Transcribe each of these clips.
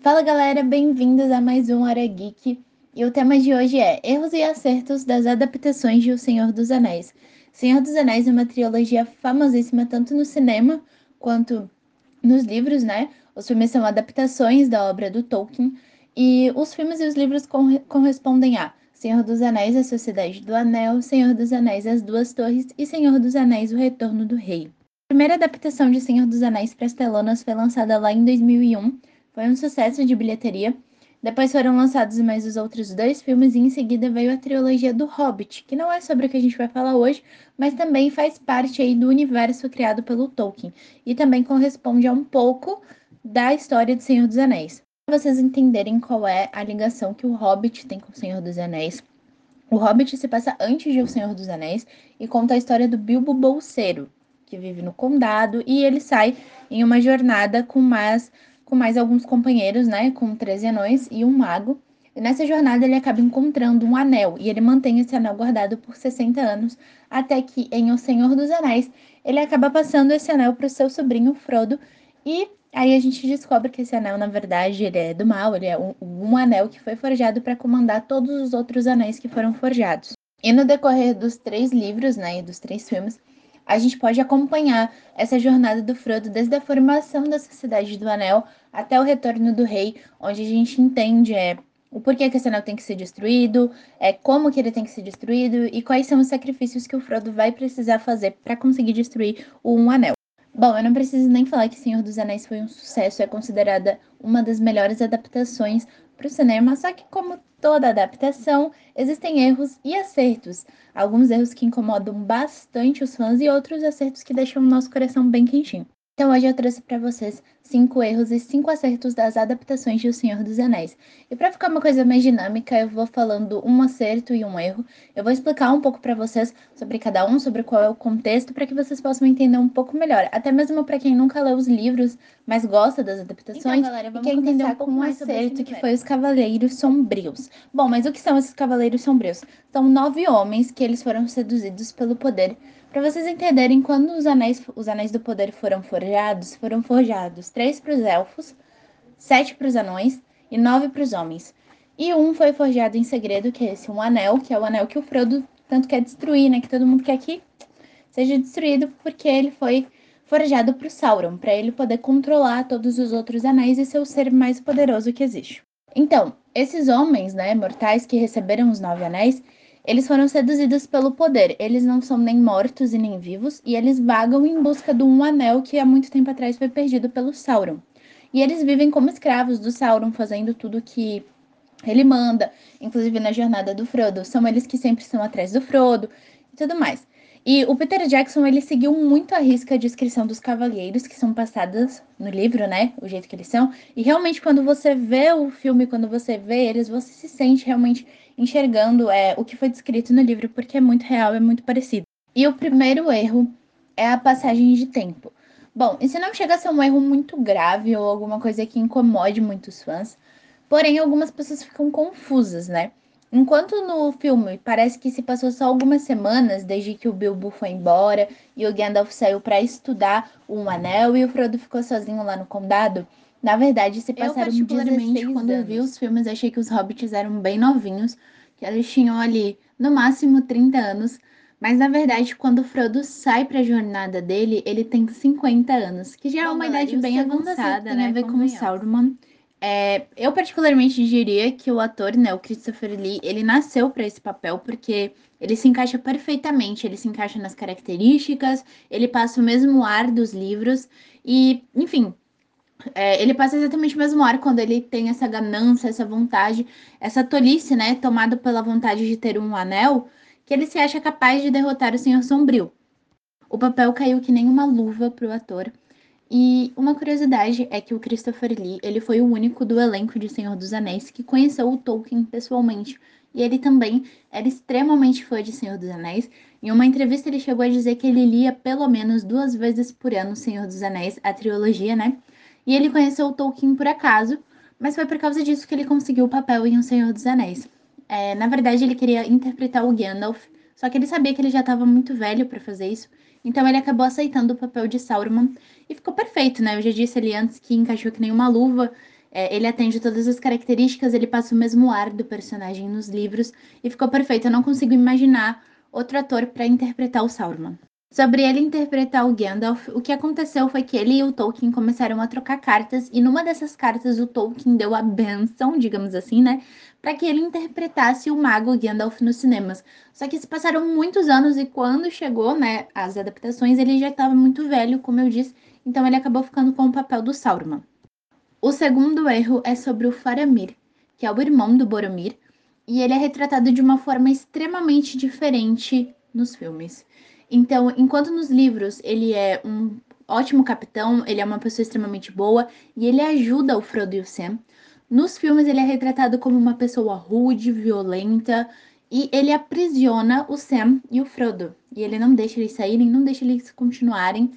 Fala galera, bem-vindos a mais um Hora Geek. E o tema de hoje é Erros e Acertos das Adaptações de O Senhor dos Anéis. Senhor dos Anéis é uma trilogia famosíssima tanto no cinema quanto nos livros, né? Os filmes são adaptações da obra do Tolkien e os filmes e os livros correspondem a Senhor dos Anéis, A Sociedade do Anel, Senhor dos Anéis, As Duas Torres e Senhor dos Anéis, O Retorno do Rei. A primeira adaptação de Senhor dos Anéis para as telonas foi lançada lá em 2001. Foi um sucesso de bilheteria. Depois foram lançados mais os outros dois filmes e em seguida veio a trilogia do Hobbit, que não é sobre o que a gente vai falar hoje, mas também faz parte aí do universo criado pelo Tolkien e também corresponde a um pouco da história de Senhor dos Anéis vocês entenderem qual é a ligação que o Hobbit tem com o Senhor dos Anéis. O Hobbit se passa antes de O Senhor dos Anéis e conta a história do Bilbo Bolseiro, que vive no condado e ele sai em uma jornada com mais, com mais alguns companheiros, né, com 13 anões e um mago. E nessa jornada ele acaba encontrando um anel e ele mantém esse anel guardado por 60 anos, até que em O Senhor dos Anéis ele acaba passando esse anel para o seu sobrinho Frodo e Aí a gente descobre que esse anel, na verdade, ele é do mal, ele é um, um anel que foi forjado para comandar todos os outros anéis que foram forjados. E no decorrer dos três livros, né, e dos três filmes, a gente pode acompanhar essa jornada do Frodo desde a formação da Sociedade do Anel até o retorno do rei, onde a gente entende é, o porquê que esse anel tem que ser destruído, é, como que ele tem que ser destruído e quais são os sacrifícios que o Frodo vai precisar fazer para conseguir destruir o Um Anel. Bom, eu não preciso nem falar que Senhor dos Anéis foi um sucesso, é considerada uma das melhores adaptações para o cinema, só que como toda adaptação, existem erros e acertos. Alguns erros que incomodam bastante os fãs e outros acertos que deixam o nosso coração bem quentinho. Então hoje eu trouxe para vocês cinco erros e cinco acertos das adaptações de O Senhor dos Anéis. E para ficar uma coisa mais dinâmica, eu vou falando um acerto e um erro. Eu vou explicar um pouco para vocês sobre cada um, sobre qual é o contexto, para que vocês possam entender um pouco melhor. Até mesmo para quem nunca leu os livros, mas gosta das adaptações então, galera, e quer entender um pouco um mais acerto que foi os Cavaleiros Sombrios. Bom, mas o que são esses Cavaleiros Sombrios? São nove homens que eles foram seduzidos pelo poder para vocês entenderem, quando os anéis, os anéis do poder foram forjados, foram forjados três para os elfos, sete para os anões e nove para os homens. E um foi forjado em segredo, que é esse um anel, que é o anel que o Frodo tanto quer destruir, né? Que todo mundo quer que seja destruído, porque ele foi forjado para o Sauron, para ele poder controlar todos os outros anéis e ser o ser mais poderoso que existe. Então, esses homens, né, mortais que receberam os nove anéis, eles foram seduzidos pelo poder. Eles não são nem mortos e nem vivos, e eles vagam em busca de um anel que há muito tempo atrás foi perdido pelo Sauron. E eles vivem como escravos do Sauron, fazendo tudo que ele manda, inclusive na jornada do Frodo. São eles que sempre estão atrás do Frodo e tudo mais. E o Peter Jackson, ele seguiu muito a risca a descrição dos cavaleiros que são passadas no livro, né? O jeito que eles são. E realmente, quando você vê o filme, quando você vê eles, você se sente realmente enxergando é, o que foi descrito no livro, porque é muito real, é muito parecido. E o primeiro erro é a passagem de tempo. Bom, isso não chega a ser um erro muito grave ou alguma coisa que incomode muitos fãs, porém algumas pessoas ficam confusas, né? Enquanto no filme parece que se passou só algumas semanas desde que o Bilbo foi embora e o Gandalf saiu para estudar um anel e o Frodo ficou sozinho lá no condado, na verdade, se passaram eu, particularmente, quando anos. eu vi os filmes, achei que os hobbits eram bem novinhos, que eles tinham ali no máximo 30 anos. Mas na verdade, quando o Frodo sai para a jornada dele, ele tem 50 anos, que já é Bom, é uma idade bem avançada, né? Tem a ver com o Sauron. É, eu particularmente diria que o ator, né, o Christopher Lee, ele nasceu para esse papel porque ele se encaixa perfeitamente, ele se encaixa nas características, ele passa o mesmo ar dos livros e, enfim, é, ele passa exatamente o mesmo ar quando ele tem essa ganância, essa vontade, essa tolice, né? Tomado pela vontade de ter um anel, que ele se acha capaz de derrotar o Senhor Sombrio. O papel caiu que nem uma luva pro ator. E uma curiosidade é que o Christopher Lee, ele foi o único do elenco de Senhor dos Anéis que conheceu o Tolkien pessoalmente. E ele também era extremamente fã de Senhor dos Anéis. Em uma entrevista ele chegou a dizer que ele lia pelo menos duas vezes por ano Senhor dos Anéis, a trilogia, né? E ele conheceu o Tolkien por acaso, mas foi por causa disso que ele conseguiu o papel em O Senhor dos Anéis. É, na verdade, ele queria interpretar o Gandalf, só que ele sabia que ele já estava muito velho para fazer isso, então ele acabou aceitando o papel de Sauron e ficou perfeito, né? Eu já disse ali antes que encaixou que nem uma luva. É, ele atende todas as características, ele passa o mesmo ar do personagem nos livros e ficou perfeito. Eu não consigo imaginar outro ator para interpretar o Sauron. Sobre ele interpretar o Gandalf, o que aconteceu foi que ele e o Tolkien começaram a trocar cartas, e numa dessas cartas o Tolkien deu a benção, digamos assim, né, para que ele interpretasse o mago Gandalf nos cinemas. Só que se passaram muitos anos e quando chegou, né, as adaptações, ele já estava muito velho, como eu disse, então ele acabou ficando com o papel do Sauron. O segundo erro é sobre o Faramir, que é o irmão do Boromir, e ele é retratado de uma forma extremamente diferente nos filmes. Então, enquanto nos livros ele é um ótimo capitão, ele é uma pessoa extremamente boa e ele ajuda o Frodo e o Sam, nos filmes ele é retratado como uma pessoa rude, violenta e ele aprisiona o Sam e o Frodo. E ele não deixa eles saírem, não deixa eles continuarem.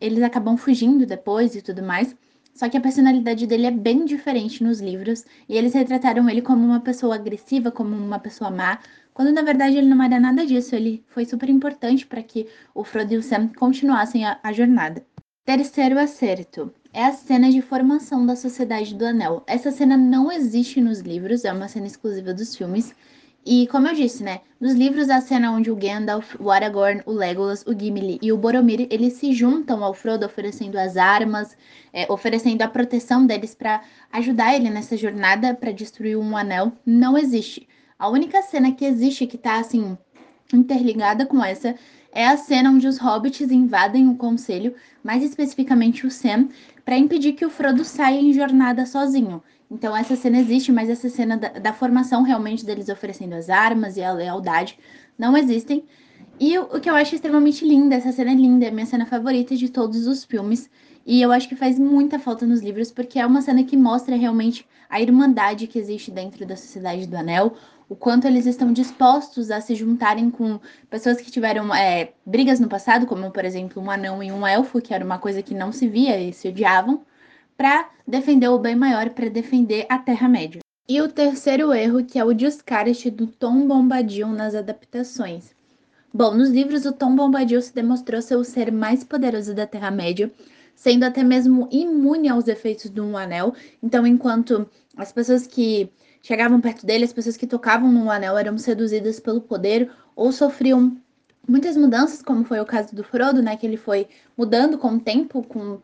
Eles acabam fugindo depois e tudo mais. Só que a personalidade dele é bem diferente nos livros, e eles retrataram ele como uma pessoa agressiva, como uma pessoa má, quando na verdade ele não era nada disso, ele foi super importante para que o Frodo e o Sam continuassem a, a jornada. Terceiro acerto é a cena de formação da Sociedade do Anel. Essa cena não existe nos livros, é uma cena exclusiva dos filmes, e como eu disse, né, nos livros a cena onde o Gandalf, o Aragorn, o Legolas, o Gimli e o Boromir, eles se juntam ao Frodo oferecendo as armas, é, oferecendo a proteção deles para ajudar ele nessa jornada para destruir um anel, não existe. A única cena que existe que tá assim interligada com essa é a cena onde os hobbits invadem o conselho, mais especificamente o Sam, para impedir que o Frodo saia em jornada sozinho. Então essa cena existe, mas essa cena da, da, formação realmente deles oferecendo as armas e a lealdade não existem. E o, o que eu acho extremamente linda, essa cena é linda, é minha cena favorita de todos os filmes. E eu acho que faz muita falta nos livros, porque é uma cena que mostra realmente a irmandade que existe dentro da Sociedade do Anel, o quanto eles estão dispostos a se juntarem com pessoas que tiveram é, brigas no passado, como por exemplo um anão e um elfo, que era uma coisa que não se via e se odiavam para defender o bem maior, para defender a Terra-média. E o terceiro erro, que é o descarte do Tom Bombadil nas adaptações. Bom, nos livros, o Tom Bombadil se demonstrou ser o ser mais poderoso da Terra-média, sendo até mesmo imune aos efeitos do Um Anel. Então, enquanto as pessoas que chegavam perto dele, as pessoas que tocavam no Anel eram seduzidas pelo poder ou sofriam muitas mudanças, como foi o caso do Frodo, né? Que ele foi mudando com o tempo, com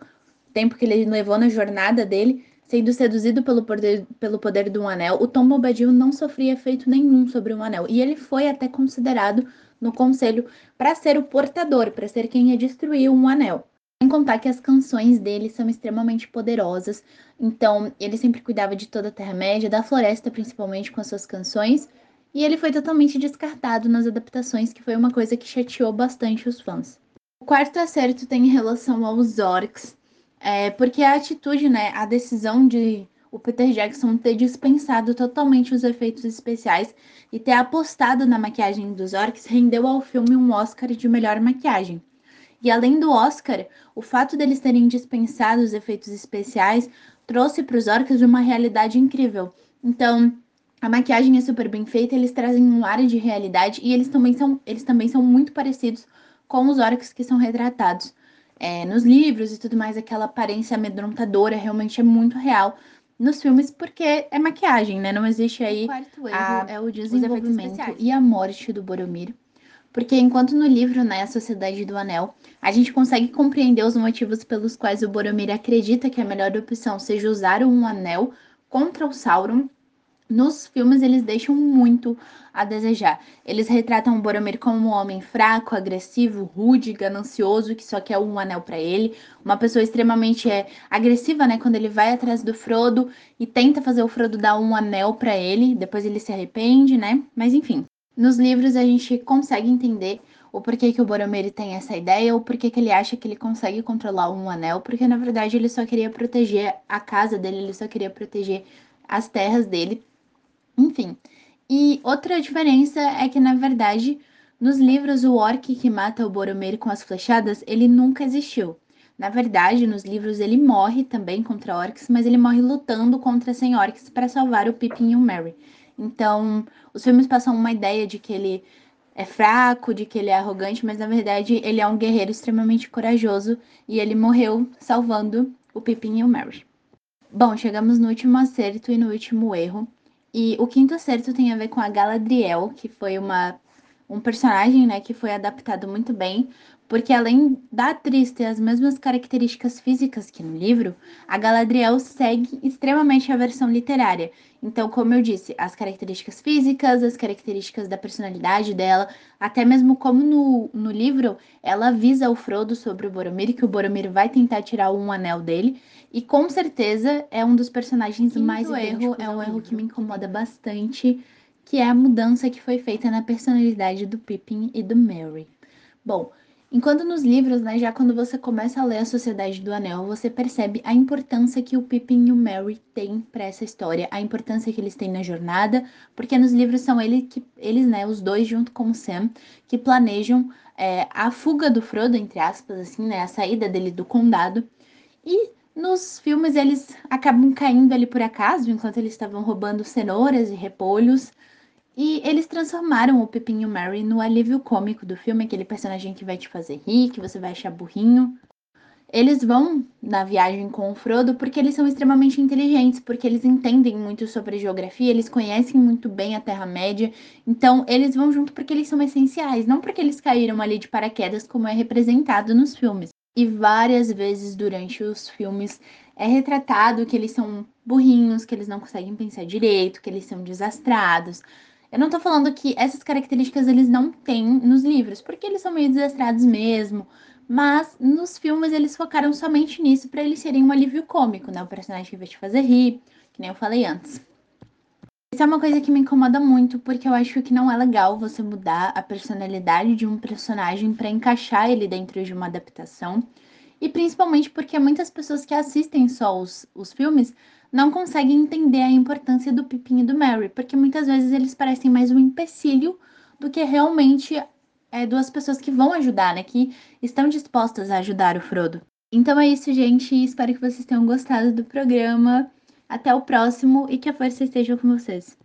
tempo que ele levou na jornada dele, sendo seduzido pelo poder, pelo poder do anel, o Tom Bombadil não sofria efeito nenhum sobre um anel. E ele foi até considerado no conselho para ser o portador, para ser quem ia destruir um anel. Sem contar que as canções dele são extremamente poderosas. Então, ele sempre cuidava de toda a Terra-média, da floresta principalmente com as suas canções. E ele foi totalmente descartado nas adaptações, que foi uma coisa que chateou bastante os fãs. O quarto acerto tem em relação aos orcs, é, porque a atitude, né, a decisão de o Peter Jackson ter dispensado totalmente os efeitos especiais e ter apostado na maquiagem dos orcs rendeu ao filme um Oscar de melhor maquiagem. E além do Oscar, o fato deles terem dispensado os efeitos especiais trouxe para os orcs uma realidade incrível. Então, a maquiagem é super bem feita, eles trazem um ar de realidade e eles também são, eles também são muito parecidos com os orcs que são retratados é, nos livros e tudo mais, aquela aparência amedrontadora realmente é muito real nos filmes, porque é maquiagem, né? Não existe aí. O quarto erro a, é o desenvolvimento e a morte do Boromir. Porque enquanto no livro, né, A Sociedade do Anel, a gente consegue compreender os motivos pelos quais o Boromir acredita que a melhor opção seja usar um anel contra o Sauron, nos filmes eles deixam muito a desejar. Eles retratam o Boromir como um homem fraco, agressivo, rude, ganancioso, que só quer um anel para ele, uma pessoa extremamente é, agressiva, né, quando ele vai atrás do Frodo e tenta fazer o Frodo dar um anel para ele, depois ele se arrepende, né? Mas enfim, nos livros a gente consegue entender o porquê que o Boromir tem essa ideia, ou porquê que ele acha que ele consegue controlar um anel, porque na verdade ele só queria proteger a casa dele, ele só queria proteger as terras dele enfim. E outra diferença é que, na verdade, nos livros, o orc que mata o Boromir com as flechadas, ele nunca existiu. Na verdade, nos livros ele morre também contra orcs, mas ele morre lutando contra 100 orcs para salvar o Pippin e o Merry. Então, os filmes passam uma ideia de que ele é fraco, de que ele é arrogante, mas na verdade ele é um guerreiro extremamente corajoso e ele morreu salvando o Pippin e o Merry. Bom, chegamos no último acerto e no último erro. E o quinto acerto tem a ver com a Galadriel, que foi uma, um personagem né, que foi adaptado muito bem, porque além da atriz ter as mesmas características físicas que no livro, a Galadriel segue extremamente a versão literária. Então, como eu disse, as características físicas, as características da personalidade dela, até mesmo como no, no livro, ela avisa o Frodo sobre o Boromir, que o Boromir vai tentar tirar um anel dele, e com certeza é um dos personagens Quinto mais erro, é um erro que me incomoda bastante, que é a mudança que foi feita na personalidade do Pippin e do Merry. Bom, Enquanto nos livros, né, já quando você começa a ler a Sociedade do Anel, você percebe a importância que o Pippin e o Merry têm para essa história, a importância que eles têm na jornada, porque nos livros são eles, que, eles né, os dois junto com o Sam, que planejam é, a fuga do Frodo, entre aspas, assim, né, a saída dele do condado. E nos filmes eles acabam caindo ali por acaso, enquanto eles estavam roubando cenouras e repolhos. E eles transformaram o Pepinho Mary no alívio cômico do filme, aquele personagem que vai te fazer rir, que você vai achar burrinho. Eles vão na viagem com o Frodo porque eles são extremamente inteligentes, porque eles entendem muito sobre geografia, eles conhecem muito bem a Terra-média. Então, eles vão junto porque eles são essenciais, não porque eles caíram ali de paraquedas, como é representado nos filmes. E várias vezes durante os filmes é retratado que eles são burrinhos, que eles não conseguem pensar direito, que eles são desastrados. Eu não tô falando que essas características eles não têm nos livros, porque eles são meio desastrados mesmo. Mas nos filmes eles focaram somente nisso para eles serem um alívio cômico, né? O personagem que vai te fazer rir, que nem eu falei antes. Isso é uma coisa que me incomoda muito, porque eu acho que não é legal você mudar a personalidade de um personagem para encaixar ele dentro de uma adaptação. E principalmente porque muitas pessoas que assistem só os, os filmes não conseguem entender a importância do Pippin e do Mary, porque muitas vezes eles parecem mais um empecilho do que realmente é, duas pessoas que vão ajudar, né? Que estão dispostas a ajudar o Frodo. Então é isso, gente. Espero que vocês tenham gostado do programa. Até o próximo e que a força esteja com vocês.